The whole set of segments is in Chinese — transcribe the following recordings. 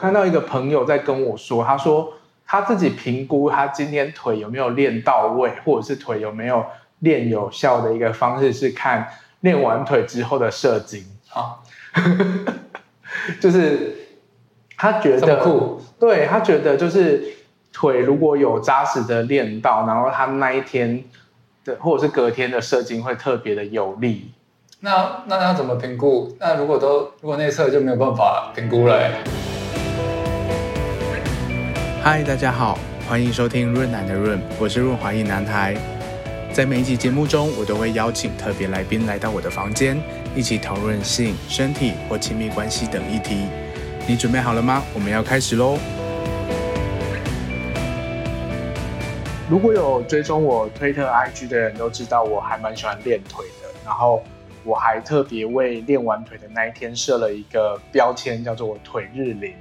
看到一个朋友在跟我说，他说他自己评估他今天腿有没有练到位，或者是腿有没有练有效的一个方式是看练完腿之后的射精啊，就是他觉得酷，对，他觉得就是腿如果有扎实的练到，然后他那一天的或者是隔天的射精会特别的有力。那那要怎么评估？那如果都如果内侧就没有办法评估了。嗨，大家好，欢迎收听润男的润，我是润滑一男孩。在每一集节目中，我都会邀请特别来宾来到我的房间，一起讨论性、身体或亲密关系等议题。你准备好了吗？我们要开始喽！如果有追踪我推特、IG 的人都知道，我还蛮喜欢练腿的，然后。我还特别为练完腿的那一天设了一个标签，叫做“我腿日龄”。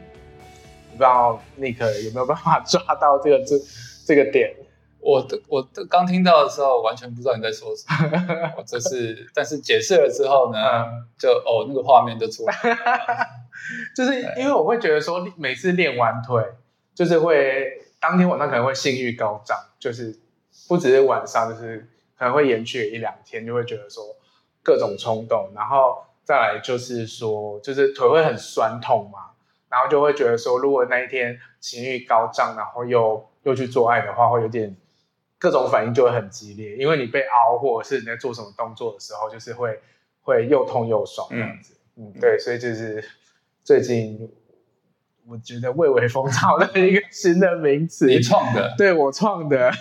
不知道 Nick 有没有办法抓到这个这 这个点？我的我的刚听到的时候，完全不知道你在说什么。我这是，但是解释了之后呢，嗯、就哦那个画面就出来了。就是因为我会觉得说，每次练完腿，就是会当天晚上可能会性欲高涨，就是不只是晚上，就是可能会延续一两天，就会觉得说。各种冲动，然后再来就是说，就是腿会很酸痛嘛，然后就会觉得说，如果那一天情欲高涨，然后又又去做爱的话，会有点各种反应就会很激烈，因为你被凹或者是你在做什么动作的时候，就是会会又痛又爽这样子，嗯，嗯，对，所以就是最近。我觉得蔚为风潮的一个新的名词，你创的，对，我创的。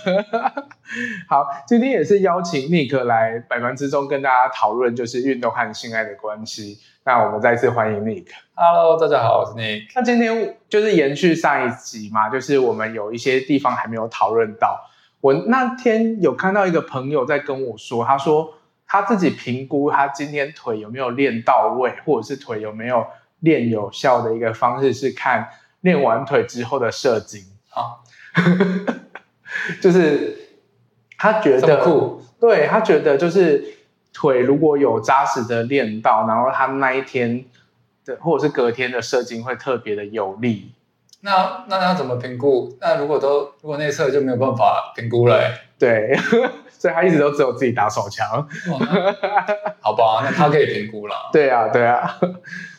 好，今天也是邀请 Nick 来百忙之中跟大家讨论，就是运动和性爱的关系。那我们再次欢迎 Nick。Hello，大家好，我是 Nick。那今天就是延续上一集嘛，就是我们有一些地方还没有讨论到。我那天有看到一个朋友在跟我说，他说他自己评估他今天腿有没有练到位，或者是腿有没有。练有效的一个方式是看练完腿之后的射精啊，就是他觉得酷，对，他觉得就是腿如果有扎实的练到，然后他那一天的或者是隔天的射精会特别的有力。那那他怎么评估？那如果都如果内测就没有办法评估了，对，所以他一直都只有自己打手枪。好吧，那他可以评估了。对啊，对啊。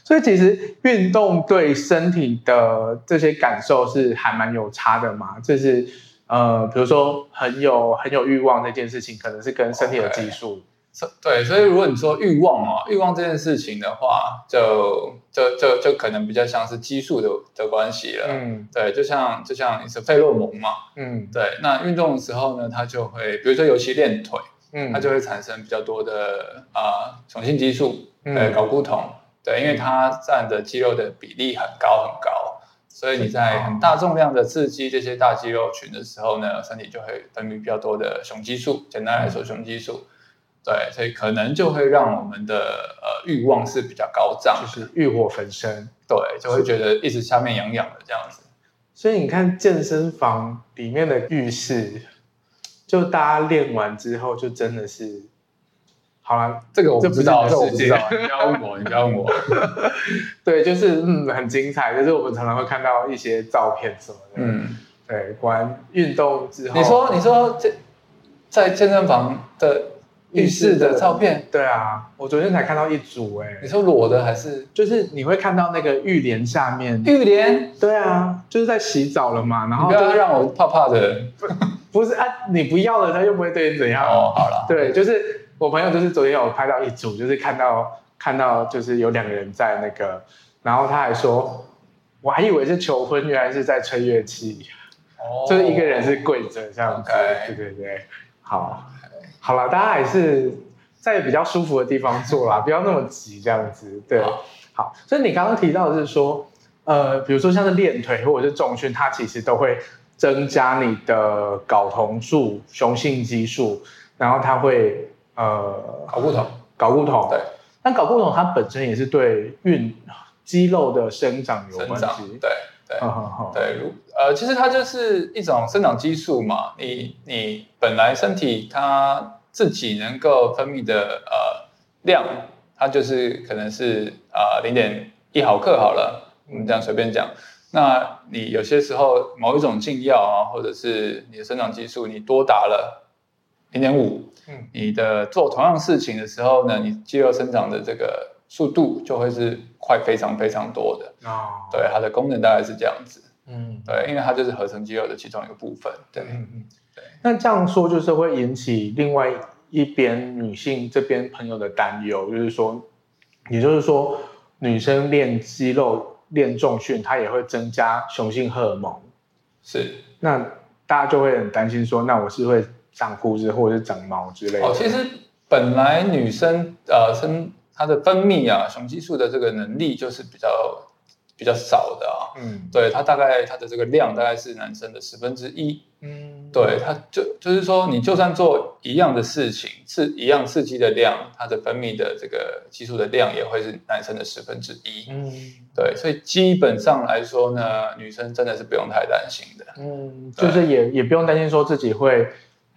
所以其实运动对身体的这些感受是还蛮有差的嘛，就是呃，比如说很有很有欲望这件事情，可能是跟身体的激素。Okay. 对，所以如果你说欲望嘛，欲望这件事情的话，就就就就可能比较像是激素的的关系了。嗯，对，就像就像你是费洛蒙嘛。嗯，对。那运动的时候呢，它就会，比如说尤其练腿，嗯，它就会产生比较多的啊、呃，雄性激素，呃、嗯，睾固酮。对，因为它占的肌肉的比例很高很高，所以你在很大重量的刺激这些大肌肉群的时候呢，身体就会分泌比较多的雄激素。简单来说，雄激素，对，所以可能就会让我们的呃欲望是比较高涨，就是欲火焚身。对，就会觉得一直下面痒痒的这样子。所以你看健身房里面的浴室，就大家练完之后，就真的是。好了，这个我不知道，这我不知道，你不要问我，你不要问我。对，就是嗯，很精彩，就是我们常常会看到一些照片什么的。嗯，对，关运动之后，你说，你说这在健身房的浴室的照片？对啊，我昨天才看到一组，哎，你说裸的还是？就是你会看到那个浴帘下面，浴帘？对啊，就是在洗澡了嘛，然后不要让我怕怕的。不是啊，你不要了，他又不会对你怎样。哦，好了，对，就是。我朋友就是昨天有拍到一组，就是看到看到就是有两个人在那个，然后他还说，我还以为是求婚，原来是在吹乐器，哦，就是一个人是跪着这样子.对对对，好好了，大家还是在比较舒服的地方坐啦，不要那么急这样子，对，好，好，所以你刚刚提到的是说，呃，比如说像是练腿或者是重训，它其实都会增加你的睾酮素、雄性激素，然后它会。呃，搞固酮，搞固酮，对，但搞固酮它本身也是对运肌肉的生长有关系，对对。对，如呃，其实它就是一种生长激素嘛，你你本来身体它自己能够分泌的呃量，它就是可能是啊零点一毫克好了，我们这样随便讲，那你有些时候某一种禁药啊，或者是你的生长激素，你多打了零点五，嗯，你的做同样事情的时候呢，你肌肉生长的这个速度就会是快非常非常多的哦。对，它的功能大概是这样子，嗯，对，因为它就是合成肌肉的其中一个部分。对，嗯嗯，对。那这样说就是会引起另外一边女性这边朋友的担忧，就是说，也就是说，女生练肌肉。练重训，它也会增加雄性荷尔蒙，是。那大家就会很担心说，那我是会长胡子或者是长毛之类的。哦，其实本来女生呃生她的分泌啊，雄激素的这个能力就是比较。比较少的啊，嗯，对，它大概它的这个量大概是男生的十分之一，嗯，对，它就就是说，你就算做一样的事情，刺一样刺激的量，它的分泌的这个激素的量也会是男生的十分之一，嗯，对，所以基本上来说呢，女生真的是不用太担心的，嗯，就是也也不用担心说自己会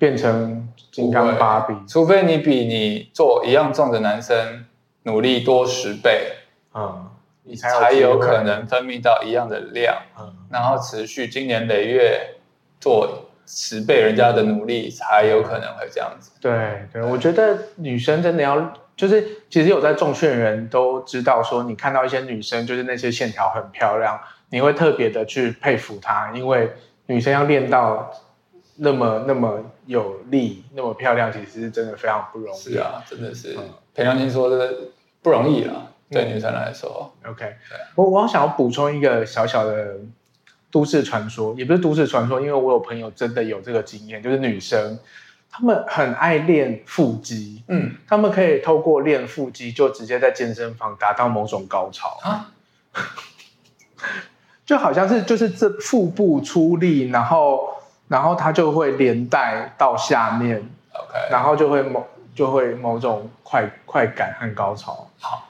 变成金刚芭比，除非你比你做一样重的男生努力多十倍，嗯。你才有可能分泌到一样的量，嗯，然后持续经年累月做十倍人家的努力，才有可能会这样子。对对，对，我觉得女生真的要，就是其实有在重训的人都知道，说你看到一些女生，就是那些线条很漂亮，你会特别的去佩服她，因为女生要练到那么那么有力、那么漂亮，其实是真的非常不容易。是啊，真的是。裴良金说，这个不容易啊。对女生来说，OK，我我想要补充一个小小的都市传说，也不是都市传说，因为我有朋友真的有这个经验，就是女生她们很爱练腹肌，嗯，她们可以透过练腹肌就直接在健身房达到某种高潮。啊，就好像是就是这腹部出力，然后然后它就会连带到下面，OK，然后就会某就会某种快快感和高潮，好。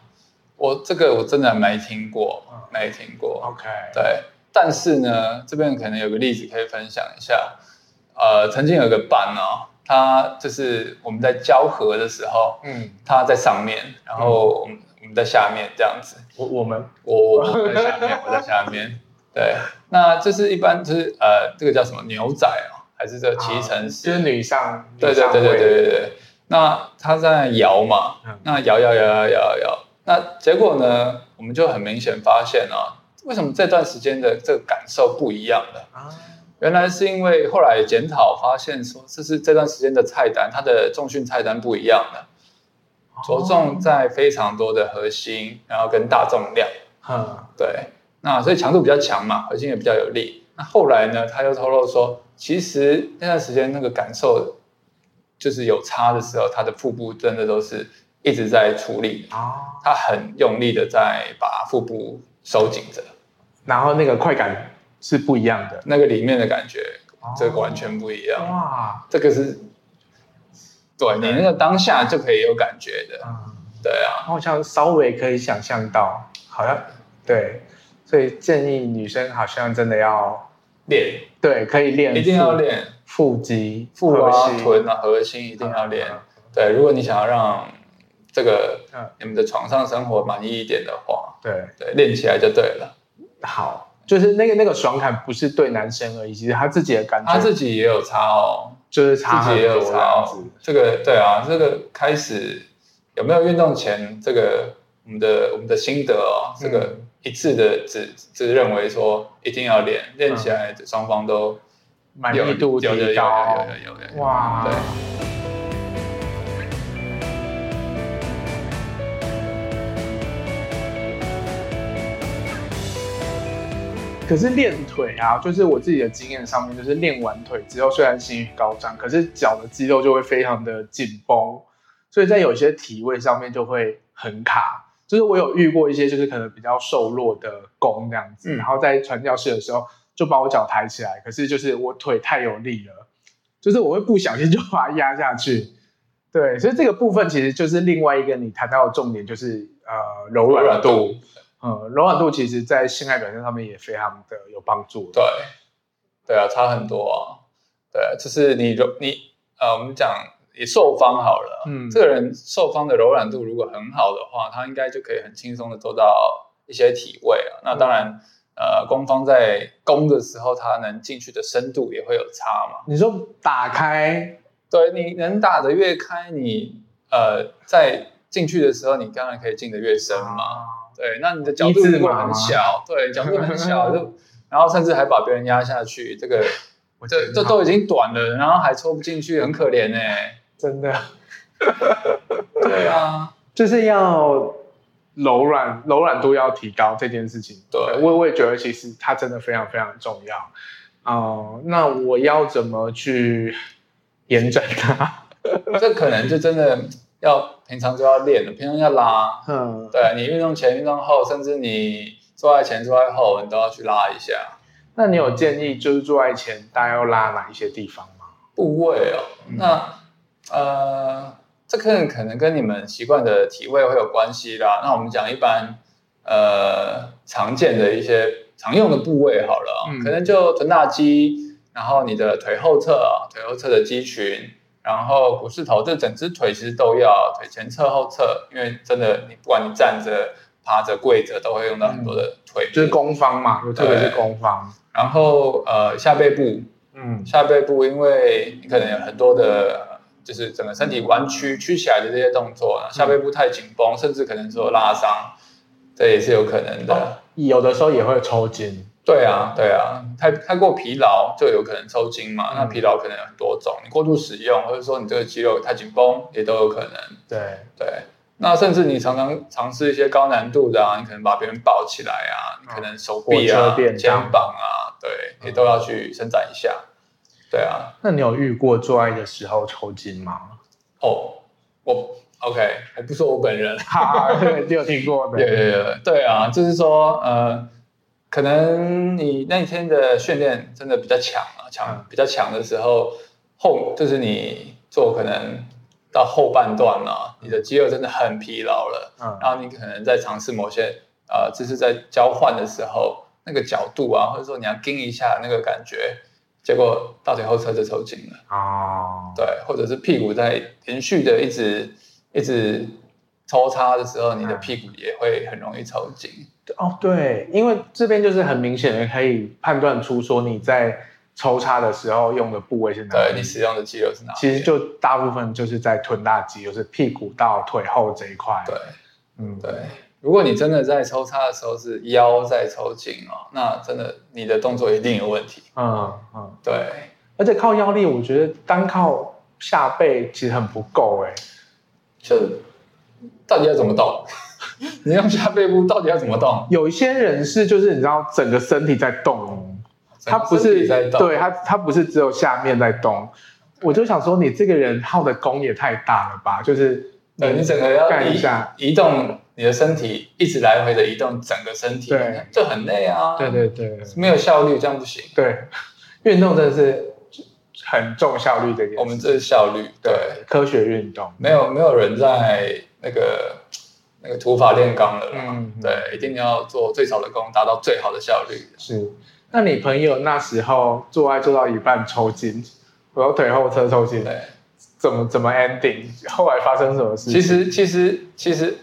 我这个我真的没听过，没听过。OK，对，但是呢，这边可能有个例子可以分享一下。呃，曾经有个伴哦，他就是我们在交合的时候，嗯，他在上面，然后我们我们在下面这样子。我我们我我在下面，我在下面。对，那这是一般就是呃，这个叫什么牛仔哦，还是这个骑乘式？就是女上，对对对对对对对。那他在摇嘛，那摇摇摇摇摇摇。那结果呢？我们就很明显发现啊，为什么这段时间的这个感受不一样了？啊，原来是因为后来检讨发现说，这是这段时间的菜单，它的重训菜单不一样了，着重在非常多的核心，然后跟大重量。嗯，对。那所以强度比较强嘛，核心也比较有力。那后来呢，他又透露说，其实那段时间那个感受就是有差的时候，他的腹部真的都是。一直在处理啊，他很用力的在把腹部收紧着，然后那个快感是不一样的，那个里面的感觉，这个完全不一样哇，这个是，对你那个当下就可以有感觉的，对啊，好像稍微可以想象到，好像对，所以建议女生好像真的要练，对，可以练，一定要练。腹肌、腹啊、臀啊、核心一定要练，对，如果你想要让这个，你们的床上生活满意一点的话，对。对，练起来就对了。好，就是那个那个爽感不是对男生而已，其实他自己的感觉，他自己也有差哦，就是差自己也有差哦。这个对啊，这个开始有没有运动前这个我们的我们的心得哦，这个一致的只只认为说一定要练，练起来双方都满意度提高，有有有有哇，对。可是练腿啊，就是我自己的经验上面，就是练完腿之后，虽然心率高涨，可是脚的肌肉就会非常的紧绷，所以在有些体位上面就会很卡。就是我有遇过一些，就是可能比较瘦弱的弓这样子，嗯、然后在传教士的时候就把我脚抬起来，可是就是我腿太有力了，就是我会不小心就把它压下去。对，所以这个部分其实就是另外一个你谈到的重点，就是呃柔软度。嗯，柔软度其实，在性爱表现上面也非常的有帮助。对，对啊，差很多啊。对，就是你柔你呃，我们讲你受方好了，嗯，这个人受方的柔软度如果很好的话，他应该就可以很轻松的做到一些体位啊。那当然，呃，攻方在攻的时候，他能进去的深度也会有差嘛。你说打开，对，你能打得越开，你呃在进去的时候，你当然可以进得越深嘛。啊、对，那你的角度如果很小，对，角度很小就，然后甚至还把别人压下去，这个这这都已经短了，然后还抽不进去，很可怜呢、欸。真的。对啊，就是要。柔软柔软度要提高这件事情，对，我我也觉得其实它真的非常非常重要。哦、呃，那我要怎么去延展它？这可能就真的要平常就要练了，平常要拉。嗯，对，你运动前、运动后，甚至你做爱前、做爱后，你都要去拉一下。那你有建议就是做爱前大家要拉哪一些地方吗？部位哦，嗯、那呃。这可可能跟你们习惯的体位会有关系啦。那我们讲一般，呃，常见的一些常用的部位好了，嗯、可能就臀大肌，然后你的腿后侧啊，腿后侧的肌群，然后股四头，这整只腿其实都要，腿前侧后侧，因为真的你不管你站着、趴着、跪着，都会用到很多的腿，嗯、就是攻方嘛，特别是攻方。然后呃，下背部，嗯，下背部，因为你可能有很多的。就是整个身体弯曲、曲起来的这些动作，下背部太紧绷，甚至可能说拉伤，这也是有可能的。哦，有的时候也会抽筋。对啊，对啊，太太过疲劳就有可能抽筋嘛。嗯、那疲劳可能有很多种，你过度使用，或者说你这个肌肉太紧绷，也都有可能。对对，那甚至你常常尝试一些高难度的啊，你可能把别人抱起来啊，你可能手臂啊、肩膀啊，对，也都要去伸展一下。对啊，那你有遇过做爱的时候抽筋吗？哦，我 OK，我不是我本人，哈，你有听过对，对啊，就是说，呃，可能你那一天的训练真的比较强啊，强比较强的时候，后就是你做可能到后半段了，你的肌肉真的很疲劳了，嗯，然后你可能在尝试某些呃，就是在交换的时候，那个角度啊，或者说你要盯一下那个感觉。结果大腿后侧就抽筋了哦，对，或者是屁股在连续的一直一直抽插的时候，你的屁股也会很容易抽筋。哦，对，因为这边就是很明显的可以判断出说你在抽插的时候用的部位是哪里，对，你使用的肌肉是哪里。其实就大部分就是在臀大肌，就是屁股到腿后这一块。对，嗯，对。如果你真的在抽插的时候是腰在抽筋哦，那真的你的动作一定有问题。嗯嗯，对。而且靠腰力，我觉得单靠下背其实很不够哎。就到底要怎么动？你用下背部到底要怎么动？有一些人是就是你知道整个身体在动，他不是在动，对他他不是只有下面在动。我就想说，你这个人耗的功也太大了吧？就是对你整个要干一下移动。你的身体一直来回的移动，整个身体对就很累啊。对对对，没有效率，这样不行。对，运动真的是很重效率的。我们这是效率，对，科学运动，没有没有人在那个那个土法炼钢了。嗯，对，一定要做最少的功，达到最好的效率。是，那你朋友那时候做爱做到一半抽筋，我腿后侧抽筋，对，怎么怎么 ending？后来发生什么事？其实其实其实。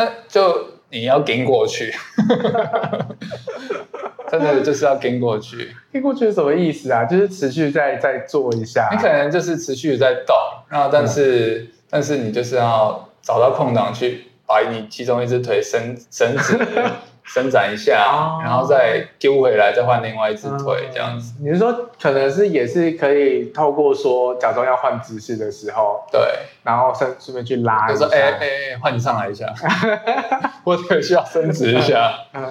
那就你要跟过去，真的就是要跟过去。跟过去是什么意思啊？就是持续在再做一下。你可能就是持续在动，然后但是、嗯、但是你就是要找到空档去把你其中一只腿伸伸直。伸展一下，哦、然后再丢回来，再换另外一只腿，这样子。嗯、你是说，可能是也是可以透过说，假装要换姿势的时候，对，然后顺顺便去拉一下，说，哎哎哎，换你上来一下，或者需要伸直一下，嗯，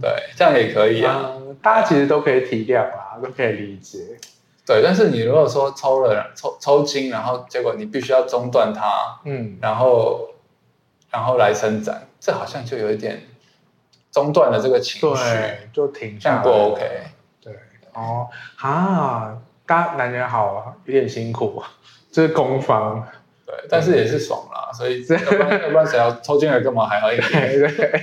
对，这样也可以啊、嗯。大家其实都可以体谅啦，都可以理解。对，但是你如果说抽了抽抽筋，然后结果你必须要中断它，嗯，然后然后来伸展，这好像就有一点。中断了这个情绪，对，就停下来，不 OK。对，哦，啊，大男人好，有点辛苦，这是攻防，对，但是也是爽啦，所以要不然要不然谁要抽筋了干嘛还好一点？对，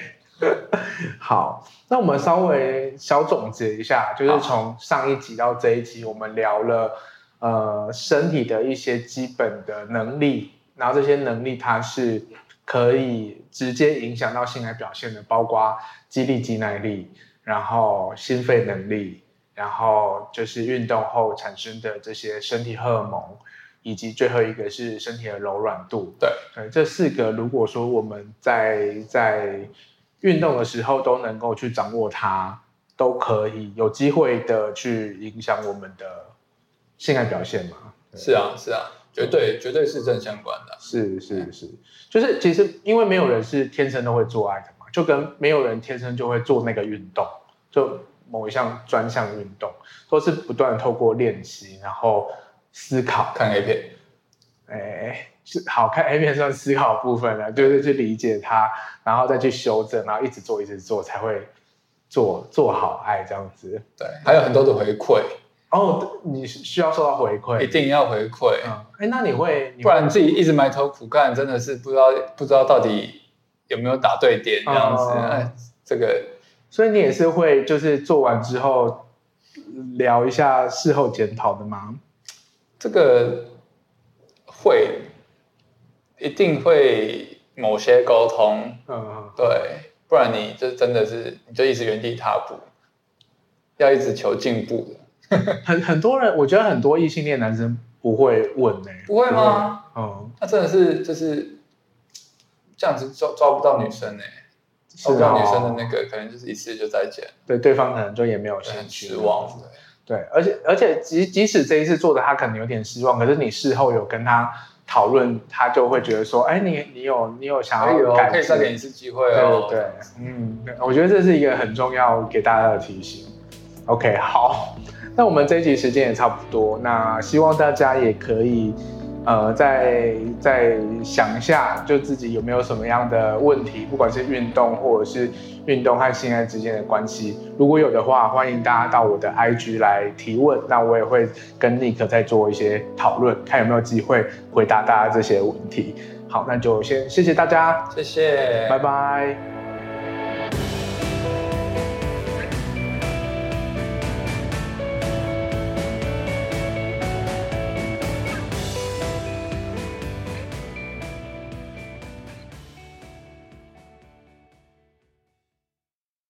好，那我们稍微小总结一下，就是从上一集到这一集，我们聊了呃身体的一些基本的能力，然后这些能力它是可以直接影响到性爱表现的，包括肌力、肌耐力，然后心肺能力，然后就是运动后产生的这些身体荷尔蒙，以及最后一个是身体的柔软度。对，对，这四个如果说我们在在运动的时候都能够去掌握它，都可以有机会的去影响我们的性爱表现嘛？是啊，是啊，绝对绝对是正相关的。是是是，就是其实因为没有人是天生都会做爱的嘛，就跟没有人天生就会做那个运动，就某一项专项运动，都是不断透过练习，然后思考。看 A 片，哎，是好看 A 片算思考的部分了，就是去理解它，然后再去修正，然后一直做一直做，才会做做好爱这样子。对，还有很多的回馈。哦，你需要受到回馈，一定要回馈。嗯，哎，那你会，不然自己一直埋头苦干，真的是不知道不知道到底有没有打对点这样子。哎、嗯，这个，所以你也是会就是做完之后聊一下事后检讨的吗？这个会，一定会某些沟通。嗯，对，不然你就真的是你就一直原地踏步，要一直求进步的。很很多人，我觉得很多异性恋男生不会问呢、欸，不会吗？嗯，那真的是就是这样子抓抓不到女生呢、欸，抓不到女生的那个，可能就是一次就再见，对，对方可能就也没有兴趣，失望，对，对，而且而且即即使这一次做的他可能有点失望，可是你事后有跟他讨论，他就会觉得说，哎，你你有你有想要改，可以再给你一次机会哦，对，对，嗯，我觉得这是一个很重要给大家的提醒。OK，好。那我们这一集时间也差不多，那希望大家也可以，呃，再再想一下，就自己有没有什么样的问题，不管是运动或者是运动和性爱之间的关系，如果有的话，欢迎大家到我的 IG 来提问，那我也会跟 Nick 再做一些讨论，看有没有机会回答大家这些问题。好，那就先谢谢大家，谢谢，拜拜。